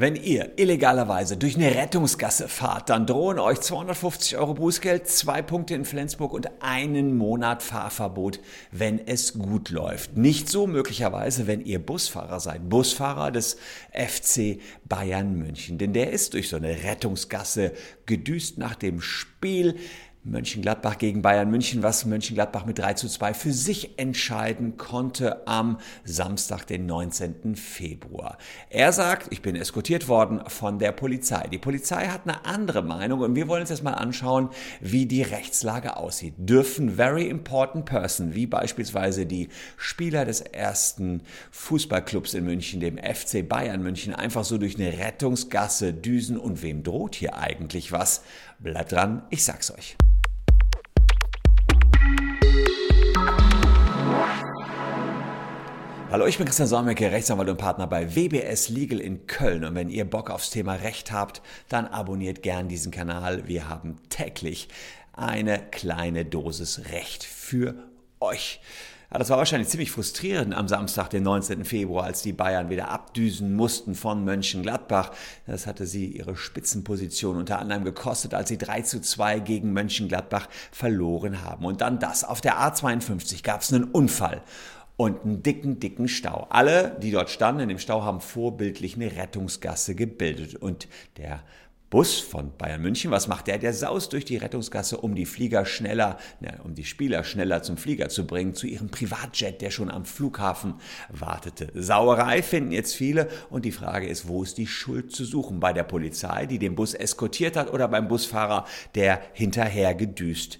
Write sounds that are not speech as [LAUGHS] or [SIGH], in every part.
Wenn ihr illegalerweise durch eine Rettungsgasse fahrt, dann drohen euch 250 Euro Bußgeld, zwei Punkte in Flensburg und einen Monat Fahrverbot, wenn es gut läuft. Nicht so möglicherweise, wenn ihr Busfahrer seid, Busfahrer des FC Bayern München, denn der ist durch so eine Rettungsgasse gedüst nach dem Spiel Mönchengladbach gegen Bayern München, was Mönchengladbach mit 3 zu 2 für sich entscheiden konnte am Samstag, den 19. Februar. Er sagt, ich bin eskortiert worden von der Polizei. Die Polizei hat eine andere Meinung und wir wollen uns jetzt mal anschauen, wie die Rechtslage aussieht. Dürfen very important person, wie beispielsweise die Spieler des ersten Fußballclubs in München, dem FC Bayern München, einfach so durch eine Rettungsgasse düsen und wem droht hier eigentlich was? Bleibt dran, ich sag's euch. Hallo, ich bin Christian Solmecke, Rechtsanwalt und Partner bei WBS Legal in Köln. Und wenn ihr Bock aufs Thema Recht habt, dann abonniert gern diesen Kanal. Wir haben täglich eine kleine Dosis Recht für euch. Ja, das war wahrscheinlich ziemlich frustrierend am Samstag, den 19. Februar, als die Bayern wieder abdüsen mussten von Mönchengladbach. Das hatte sie ihre Spitzenposition unter anderem gekostet, als sie 3 zu 2 gegen Mönchengladbach verloren haben. Und dann das. Auf der A52 gab es einen Unfall und einen dicken, dicken Stau. Alle, die dort standen in dem Stau, haben vorbildlich eine Rettungsgasse gebildet. Und der Bus von Bayern München, was macht der? Der saust durch die Rettungsgasse, um die Flieger schneller, ne, um die Spieler schneller zum Flieger zu bringen, zu ihrem Privatjet, der schon am Flughafen wartete. Sauerei finden jetzt viele und die Frage ist, wo ist die Schuld zu suchen? Bei der Polizei, die den Bus eskortiert hat oder beim Busfahrer, der hinterher gedüst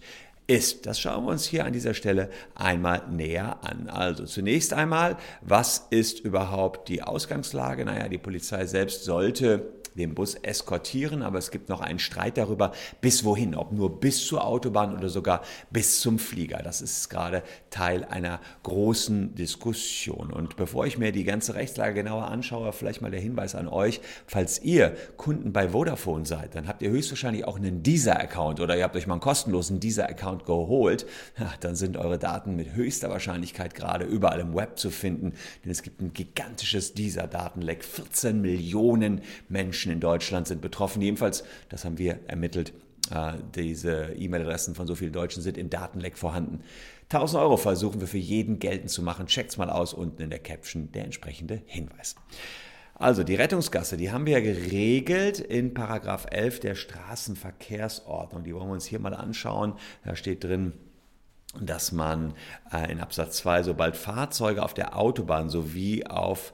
ist. Das schauen wir uns hier an dieser Stelle einmal näher an. Also zunächst einmal, was ist überhaupt die Ausgangslage? Naja, die Polizei selbst sollte den Bus eskortieren, aber es gibt noch einen Streit darüber, bis wohin, ob nur bis zur Autobahn oder sogar bis zum Flieger. Das ist gerade Teil einer großen Diskussion. Und bevor ich mir die ganze Rechtslage genauer anschaue, vielleicht mal der Hinweis an euch, falls ihr Kunden bei Vodafone seid, dann habt ihr höchstwahrscheinlich auch einen Deezer-Account oder ihr habt euch mal einen kostenlosen Deezer-Account geholt, ja, dann sind eure Daten mit höchster Wahrscheinlichkeit gerade überall im Web zu finden, denn es gibt ein gigantisches Deezer-Datenleck. 14 Millionen Menschen Menschen in Deutschland sind betroffen. Jedenfalls, das haben wir ermittelt, äh, diese E-Mail-Adressen von so vielen Deutschen sind im Datenleck vorhanden. 1000 Euro versuchen wir für jeden geltend zu machen. Checkt's mal aus, unten in der Caption der entsprechende Hinweis. Also die Rettungsgasse, die haben wir ja geregelt in Paragraph 11 der Straßenverkehrsordnung. Die wollen wir uns hier mal anschauen. Da steht drin, dass man äh, in Absatz 2, sobald Fahrzeuge auf der Autobahn sowie auf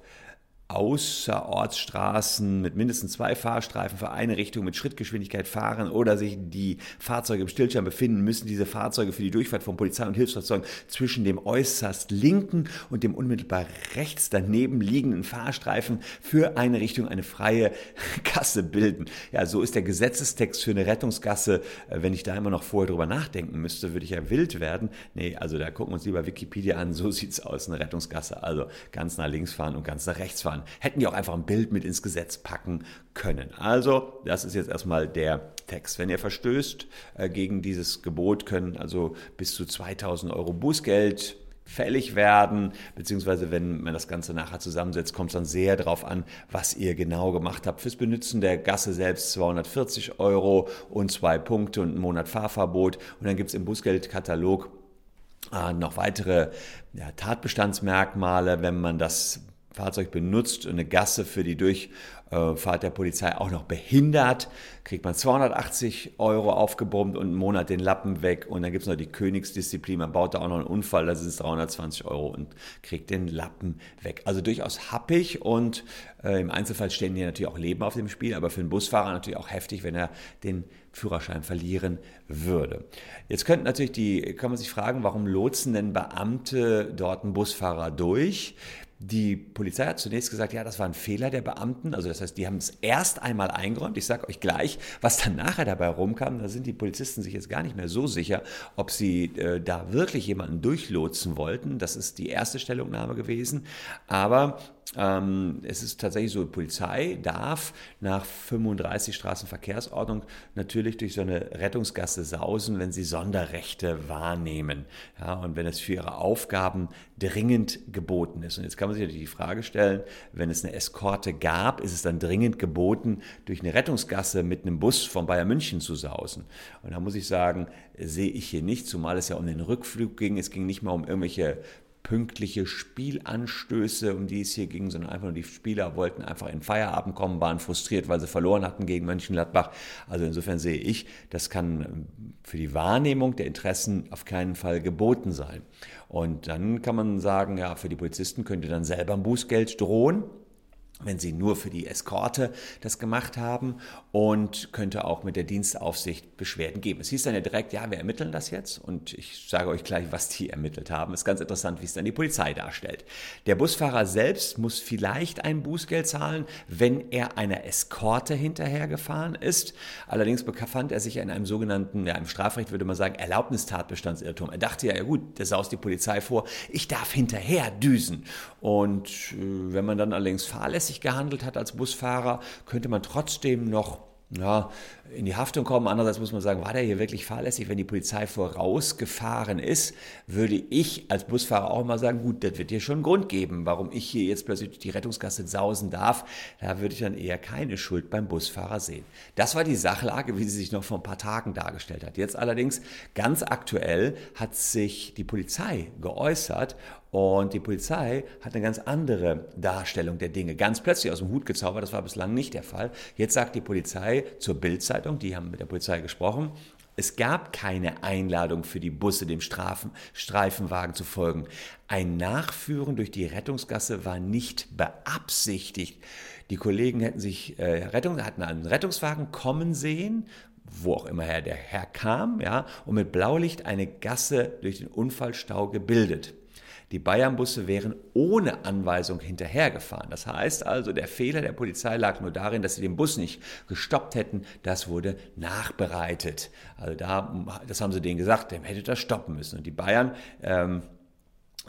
Außerortsstraßen mit mindestens zwei Fahrstreifen für eine Richtung mit Schrittgeschwindigkeit fahren oder sich die Fahrzeuge im Stillstand befinden, müssen diese Fahrzeuge für die Durchfahrt von Polizei und Hilfsfahrzeugen zwischen dem äußerst linken und dem unmittelbar rechts daneben liegenden Fahrstreifen für eine Richtung eine freie [LAUGHS] Gasse bilden. Ja, so ist der Gesetzestext für eine Rettungsgasse. Äh, wenn ich da immer noch vorher drüber nachdenken müsste, würde ich ja wild werden. Nee, also da gucken wir uns lieber Wikipedia an. So sieht's aus, eine Rettungsgasse. Also ganz nach links fahren und ganz nach rechts fahren. Hätten die auch einfach ein Bild mit ins Gesetz packen können. Also, das ist jetzt erstmal der Text. Wenn ihr verstößt äh, gegen dieses Gebot, können also bis zu 2000 Euro Bußgeld fällig werden, beziehungsweise wenn man das Ganze nachher zusammensetzt, kommt es dann sehr darauf an, was ihr genau gemacht habt. Fürs Benutzen der Gasse selbst 240 Euro und zwei Punkte und einen Monat Fahrverbot. Und dann gibt es im Bußgeldkatalog äh, noch weitere ja, Tatbestandsmerkmale, wenn man das Fahrzeug benutzt und eine Gasse für die Durchfahrt der Polizei auch noch behindert, kriegt man 280 Euro aufgebrummt und einen Monat den Lappen weg. Und dann gibt es noch die Königsdisziplin, man baut da auch noch einen Unfall, da sind es 320 Euro und kriegt den Lappen weg. Also durchaus happig und äh, im Einzelfall stehen hier natürlich auch Leben auf dem Spiel, aber für einen Busfahrer natürlich auch heftig, wenn er den Führerschein verlieren würde. Jetzt könnten natürlich die, kann man sich fragen, warum lotsen denn Beamte dort einen Busfahrer durch? Die Polizei hat zunächst gesagt, ja, das war ein Fehler der Beamten. Also das heißt, die haben es erst einmal eingeräumt. Ich sage euch gleich, was dann nachher dabei rumkam. Da sind die Polizisten sich jetzt gar nicht mehr so sicher, ob sie äh, da wirklich jemanden durchlotsen wollten. Das ist die erste Stellungnahme gewesen. Aber ähm, es ist tatsächlich so, die Polizei darf nach 35 Straßenverkehrsordnung natürlich durch so eine Rettungsgasse sausen, wenn sie Sonderrechte wahrnehmen. Ja, und wenn es für ihre Aufgaben dringend geboten ist. Und jetzt kann man sich natürlich die Frage stellen, wenn es eine Eskorte gab, ist es dann dringend geboten, durch eine Rettungsgasse mit einem Bus von Bayern München zu sausen. Und da muss ich sagen, sehe ich hier nicht, zumal es ja um den Rückflug ging. Es ging nicht mal um irgendwelche pünktliche Spielanstöße, um die es hier ging, sondern einfach nur die Spieler wollten einfach in Feierabend kommen, waren frustriert, weil sie verloren hatten gegen Mönchengladbach. Also insofern sehe ich, das kann für die Wahrnehmung der Interessen auf keinen Fall geboten sein. Und dann kann man sagen, ja, für die Polizisten könnte dann selber ein Bußgeld drohen wenn sie nur für die Eskorte das gemacht haben und könnte auch mit der Dienstaufsicht Beschwerden geben. Es hieß dann ja direkt, ja, wir ermitteln das jetzt und ich sage euch gleich, was die ermittelt haben. Es ist ganz interessant, wie es dann die Polizei darstellt. Der Busfahrer selbst muss vielleicht ein Bußgeld zahlen, wenn er einer Eskorte hinterhergefahren ist. Allerdings befand er sich in einem sogenannten, ja, im Strafrecht würde man sagen, Erlaubnistatbestandsirrtum. Er dachte ja, ja gut, das saust die Polizei vor, ich darf hinterher düsen. Und äh, wenn man dann allerdings fahrlässig fahrlässig gehandelt hat als Busfahrer, könnte man trotzdem noch ja, in die Haftung kommen. Andererseits muss man sagen, war der hier wirklich fahrlässig? Wenn die Polizei vorausgefahren ist, würde ich als Busfahrer auch immer sagen, gut, das wird hier schon einen Grund geben, warum ich hier jetzt plötzlich die Rettungsgasse sausen darf. Da würde ich dann eher keine Schuld beim Busfahrer sehen. Das war die Sachlage, wie sie sich noch vor ein paar Tagen dargestellt hat. Jetzt allerdings ganz aktuell hat sich die Polizei geäußert und die Polizei hat eine ganz andere Darstellung der Dinge. Ganz plötzlich aus dem Hut gezaubert, das war bislang nicht der Fall. Jetzt sagt die Polizei zur Bildzeitung, die haben mit der Polizei gesprochen, es gab keine Einladung für die Busse, dem Strafen, Streifenwagen zu folgen. Ein Nachführen durch die Rettungsgasse war nicht beabsichtigt. Die Kollegen hätten sich äh, Rettung, hatten einen Rettungswagen kommen sehen, wo auch immer der herkam, ja, und mit Blaulicht eine Gasse durch den Unfallstau gebildet. Die Bayernbusse wären ohne Anweisung hinterhergefahren. Das heißt also, der Fehler der Polizei lag nur darin, dass sie den Bus nicht gestoppt hätten. Das wurde nachbereitet. Also da, das haben sie denen gesagt, dem hätte das stoppen müssen. Und die Bayern ähm,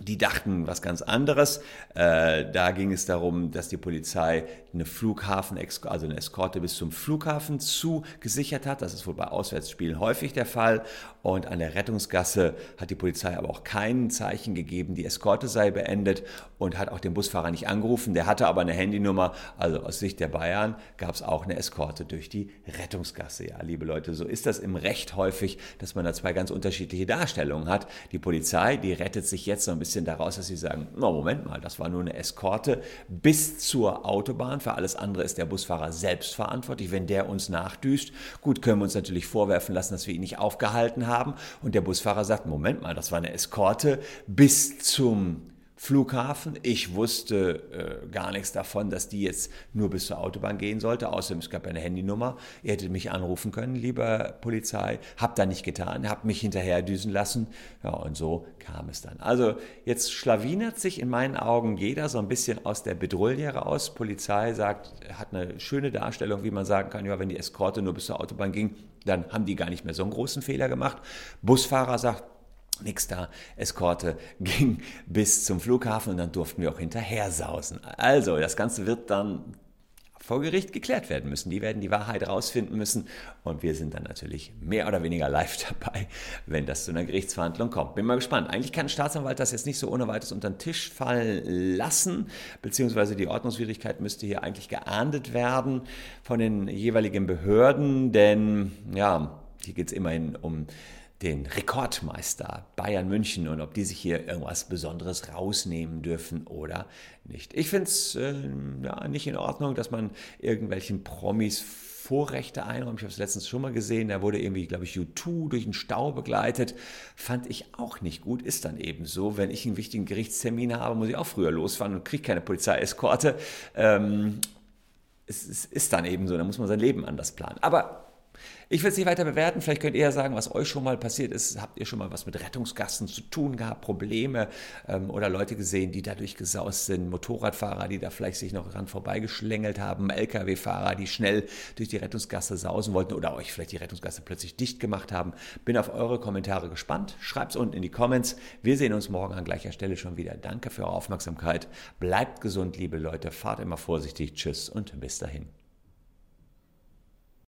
die dachten was ganz anderes. Äh, da ging es darum, dass die Polizei eine Flughafen, also eine Eskorte bis zum Flughafen zugesichert hat. Das ist wohl bei Auswärtsspielen häufig der Fall. Und an der Rettungsgasse hat die Polizei aber auch kein Zeichen gegeben, die Eskorte sei beendet und hat auch den Busfahrer nicht angerufen. Der hatte aber eine Handynummer. Also aus Sicht der Bayern gab es auch eine Eskorte durch die Rettungsgasse. Ja, liebe Leute, so ist das im Recht häufig, dass man da zwei ganz unterschiedliche Darstellungen hat. Die Polizei, die rettet sich jetzt so ein bisschen daraus, dass sie sagen, no, Moment mal, das war nur eine Eskorte bis zur Autobahn. Für alles andere ist der Busfahrer selbst verantwortlich. Wenn der uns nachdüst, gut, können wir uns natürlich vorwerfen lassen, dass wir ihn nicht aufgehalten haben. Und der Busfahrer sagt, Moment mal, das war eine Eskorte bis zum Flughafen. Ich wusste äh, gar nichts davon, dass die jetzt nur bis zur Autobahn gehen sollte. Außerdem, es gab eine Handynummer. Ihr hättet mich anrufen können, lieber Polizei. Habt da nicht getan, habt mich hinterher düsen lassen. Ja, und so kam es dann. Also jetzt schlawinert sich in meinen Augen jeder so ein bisschen aus der Bedrulle raus. Polizei sagt, hat eine schöne Darstellung, wie man sagen kann, ja, wenn die Eskorte nur bis zur Autobahn ging, dann haben die gar nicht mehr so einen großen Fehler gemacht. Busfahrer sagt, Nix da, Eskorte [LAUGHS] ging bis zum Flughafen und dann durften wir auch hinterher sausen. Also, das Ganze wird dann vor Gericht geklärt werden müssen. Die werden die Wahrheit rausfinden müssen und wir sind dann natürlich mehr oder weniger live [LAUGHS] dabei, wenn das zu einer Gerichtsverhandlung kommt. Bin mal gespannt. Eigentlich kann ein Staatsanwalt das jetzt nicht so ohne weiteres unter den Tisch fallen lassen, beziehungsweise die Ordnungswidrigkeit müsste hier eigentlich geahndet werden von den jeweiligen Behörden, denn ja, hier geht es immerhin um den Rekordmeister Bayern München und ob die sich hier irgendwas Besonderes rausnehmen dürfen oder nicht. Ich finde es äh, ja, nicht in Ordnung, dass man irgendwelchen Promis Vorrechte einräumt. Ich habe es letztens schon mal gesehen, da wurde irgendwie, glaube ich, U2 durch den Stau begleitet. Fand ich auch nicht gut. Ist dann eben so, wenn ich einen wichtigen Gerichtstermin habe, muss ich auch früher losfahren und kriege keine Polizeieskorte. Ähm, es, es ist dann eben so, da muss man sein Leben anders planen. Aber Ich will es nicht weiter bewerten. Vielleicht könnt ihr ja sagen, was euch schon mal passiert ist. Habt ihr schon mal was mit Rettungsgassen zu tun gehabt, Probleme ähm, oder Leute gesehen, die dadurch gesaust sind? Motorradfahrer, die da vielleicht sich noch ran vorbeigeschlängelt haben, Lkw-Fahrer, die schnell durch die Rettungsgasse sausen wollten oder euch vielleicht die Rettungsgasse plötzlich dicht gemacht haben. Bin auf eure Kommentare gespannt. Schreibt es unten in die Comments. Wir sehen uns morgen an gleicher Stelle schon wieder. Danke für eure Aufmerksamkeit. Bleibt gesund, liebe Leute. Fahrt immer vorsichtig. Tschüss und bis dahin.